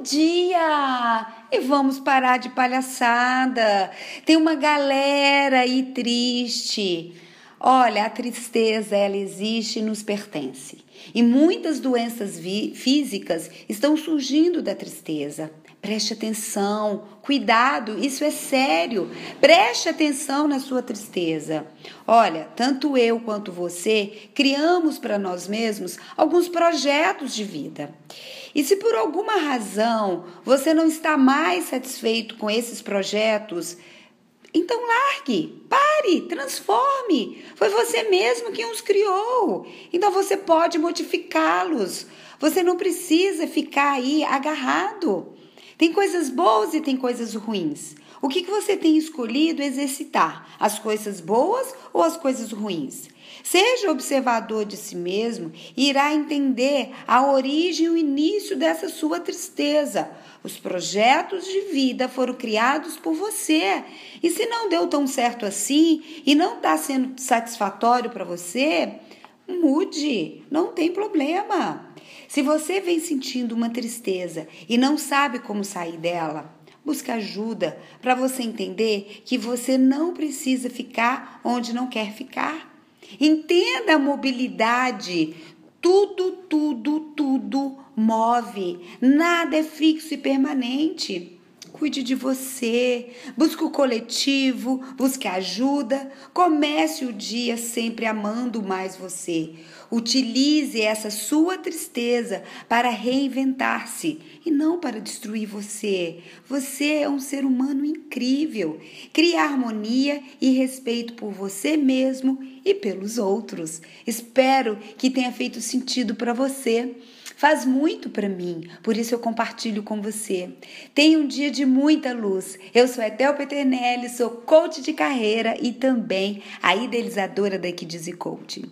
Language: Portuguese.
Bom dia! E vamos parar de palhaçada. Tem uma galera aí triste. Olha, a tristeza, ela existe e nos pertence. E muitas doenças físicas estão surgindo da tristeza. Preste atenção, cuidado, isso é sério. Preste atenção na sua tristeza. Olha, tanto eu quanto você criamos para nós mesmos alguns projetos de vida. E se por alguma razão você não está mais satisfeito com esses projetos, então largue, pare, transforme. Foi você mesmo quem os criou. Então você pode modificá-los. Você não precisa ficar aí agarrado. Tem coisas boas e tem coisas ruins. O que, que você tem escolhido exercitar? As coisas boas ou as coisas ruins? Seja observador de si mesmo e irá entender a origem e o início dessa sua tristeza. Os projetos de vida foram criados por você. E se não deu tão certo assim e não está sendo satisfatório para você, mude, não tem problema. Se você vem sentindo uma tristeza e não sabe como sair dela, busque ajuda para você entender que você não precisa ficar onde não quer ficar. Entenda a mobilidade. Tudo, tudo, tudo move. Nada é fixo e permanente. Cuide de você, busque o coletivo, busque ajuda. Comece o dia sempre amando mais você. Utilize essa sua tristeza para reinventar-se e não para destruir você. Você é um ser humano incrível. Crie harmonia e respeito por você mesmo e pelos outros. Espero que tenha feito sentido para você faz muito para mim, por isso eu compartilho com você. Tenha um dia de muita luz. Eu sou Etel Peternelli, sou coach de carreira e também a idealizadora da Kids Coaching.